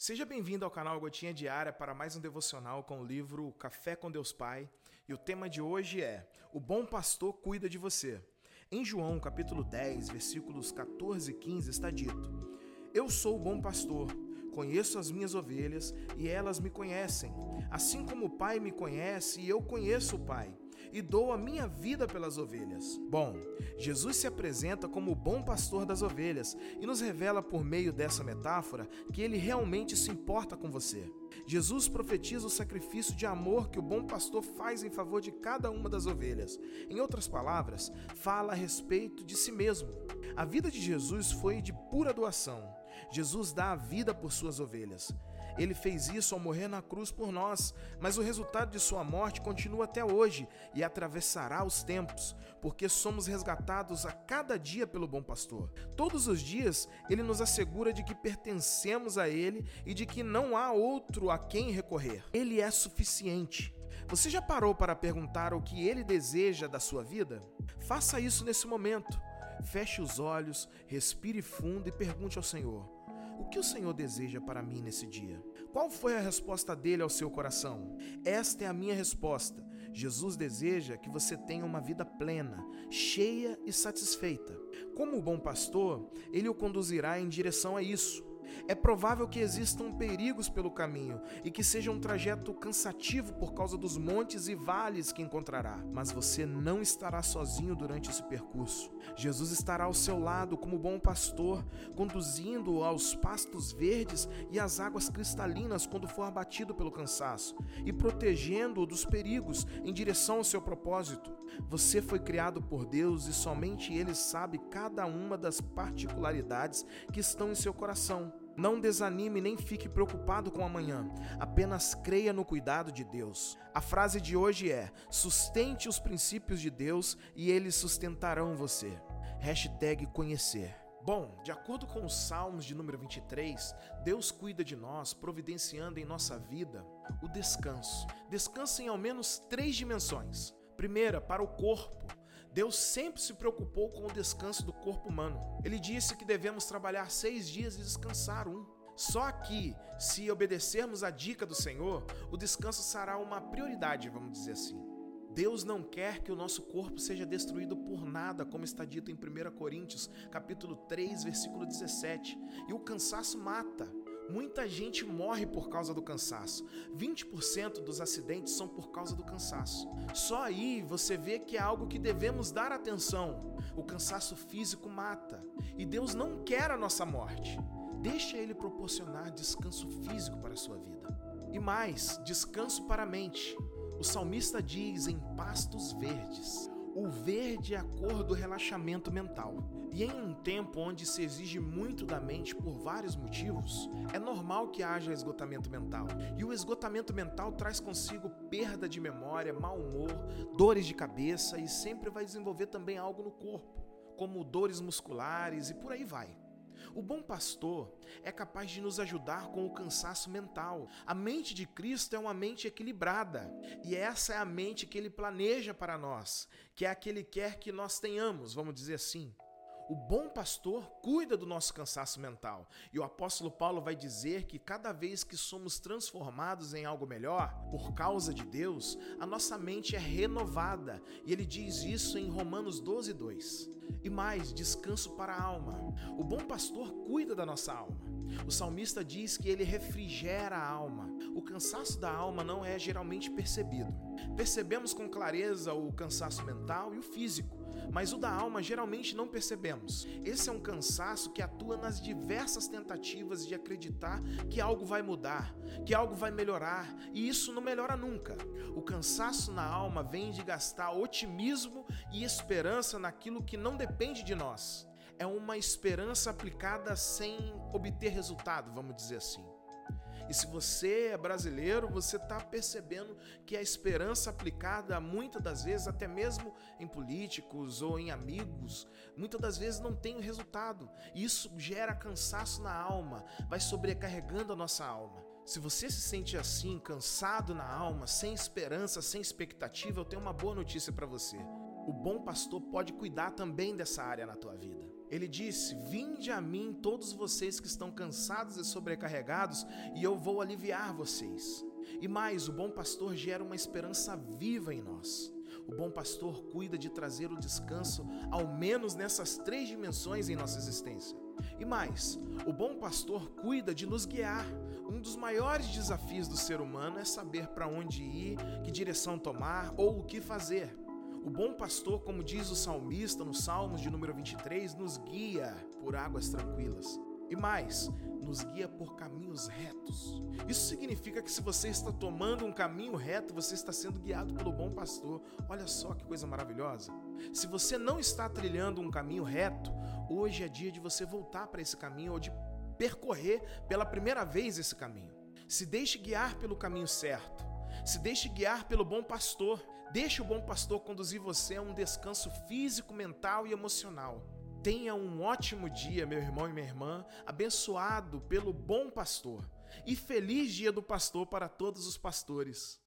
Seja bem-vindo ao canal Gotinha Diária para mais um devocional com o livro Café com Deus Pai. E o tema de hoje é: O bom pastor cuida de você. Em João, capítulo 10, versículos 14 e 15 está dito: Eu sou o bom pastor, conheço as minhas ovelhas e elas me conhecem, assim como o Pai me conhece e eu conheço o Pai e dou a minha vida pelas ovelhas. Bom, Jesus se apresenta como o bom pastor das ovelhas e nos revela por meio dessa metáfora que ele realmente se importa com você. Jesus profetiza o sacrifício de amor que o bom pastor faz em favor de cada uma das ovelhas. Em outras palavras, fala a respeito de si mesmo. A vida de Jesus foi de pura doação. Jesus dá a vida por suas ovelhas. Ele fez isso ao morrer na cruz por nós, mas o resultado de sua morte continua até hoje e atravessará os tempos, porque somos resgatados a cada dia pelo bom pastor. Todos os dias, ele nos assegura de que pertencemos a ele e de que não há outro a quem recorrer. Ele é suficiente. Você já parou para perguntar o que ele deseja da sua vida? Faça isso nesse momento. Feche os olhos, respire fundo e pergunte ao Senhor: que o Senhor deseja para mim nesse dia? Qual foi a resposta dele ao seu coração? Esta é a minha resposta. Jesus deseja que você tenha uma vida plena, cheia e satisfeita. Como bom pastor, ele o conduzirá em direção a isso. É provável que existam perigos pelo caminho e que seja um trajeto cansativo por causa dos montes e vales que encontrará, mas você não estará sozinho durante esse percurso. Jesus estará ao seu lado como bom pastor, conduzindo-o aos pastos verdes e às águas cristalinas quando for abatido pelo cansaço e protegendo-o dos perigos em direção ao seu propósito. Você foi criado por Deus e somente Ele sabe cada uma das particularidades que estão em seu coração. Não desanime nem fique preocupado com amanhã. Apenas creia no cuidado de Deus. A frase de hoje é: sustente os princípios de Deus e eles sustentarão você. Hashtag conhecer. Bom, de acordo com os Salmos de número 23, Deus cuida de nós, providenciando em nossa vida o descanso. Descansa em ao menos três dimensões. Primeira, para o corpo. Deus sempre se preocupou com o descanso do corpo humano. Ele disse que devemos trabalhar seis dias e descansar um. Só que, se obedecermos a dica do Senhor, o descanso será uma prioridade, vamos dizer assim. Deus não quer que o nosso corpo seja destruído por nada, como está dito em 1 Coríntios, capítulo 3, versículo 17. E o cansaço mata. Muita gente morre por causa do cansaço. 20% dos acidentes são por causa do cansaço. Só aí você vê que é algo que devemos dar atenção. O cansaço físico mata. E Deus não quer a nossa morte. Deixa Ele proporcionar descanso físico para a sua vida. E mais, descanso para a mente. O salmista diz em pastos verdes. O verde é a cor do relaxamento mental. E em um tempo onde se exige muito da mente por vários motivos, é normal que haja esgotamento mental. E o esgotamento mental traz consigo perda de memória, mau humor, dores de cabeça e sempre vai desenvolver também algo no corpo, como dores musculares e por aí vai. O bom pastor é capaz de nos ajudar com o cansaço mental. A mente de Cristo é uma mente equilibrada, e essa é a mente que ele planeja para nós, que é a que ele quer que nós tenhamos, vamos dizer assim. O bom pastor cuida do nosso cansaço mental. E o apóstolo Paulo vai dizer que cada vez que somos transformados em algo melhor, por causa de Deus, a nossa mente é renovada. E ele diz isso em Romanos 12, 2. E mais, descanso para a alma. O bom pastor cuida da nossa alma. O salmista diz que ele refrigera a alma. O cansaço da alma não é geralmente percebido. Percebemos com clareza o cansaço mental e o físico mas o da alma geralmente não percebemos. Esse é um cansaço que atua nas diversas tentativas de acreditar que algo vai mudar, que algo vai melhorar, e isso não melhora nunca. O cansaço na alma vem de gastar otimismo e esperança naquilo que não depende de nós. É uma esperança aplicada sem obter resultado, vamos dizer assim. E se você é brasileiro, você está percebendo que a esperança aplicada muitas das vezes, até mesmo em políticos ou em amigos, muitas das vezes não tem resultado. Isso gera cansaço na alma, vai sobrecarregando a nossa alma. Se você se sente assim, cansado na alma, sem esperança, sem expectativa, eu tenho uma boa notícia para você. O bom pastor pode cuidar também dessa área na tua vida. Ele disse: Vinde a mim, todos vocês que estão cansados e sobrecarregados, e eu vou aliviar vocês. E mais, o bom pastor gera uma esperança viva em nós. O bom pastor cuida de trazer o descanso, ao menos nessas três dimensões em nossa existência. E mais, o bom pastor cuida de nos guiar. Um dos maiores desafios do ser humano é saber para onde ir, que direção tomar ou o que fazer. O bom pastor, como diz o salmista no Salmos de número 23, nos guia por águas tranquilas. E mais, nos guia por caminhos retos. Isso significa que se você está tomando um caminho reto, você está sendo guiado pelo bom pastor. Olha só que coisa maravilhosa. Se você não está trilhando um caminho reto, hoje é dia de você voltar para esse caminho ou de percorrer pela primeira vez esse caminho. Se deixe guiar pelo caminho certo. Se deixe guiar pelo bom pastor. Deixe o bom pastor conduzir você a um descanso físico, mental e emocional. Tenha um ótimo dia, meu irmão e minha irmã, abençoado pelo bom pastor. E feliz dia do pastor para todos os pastores.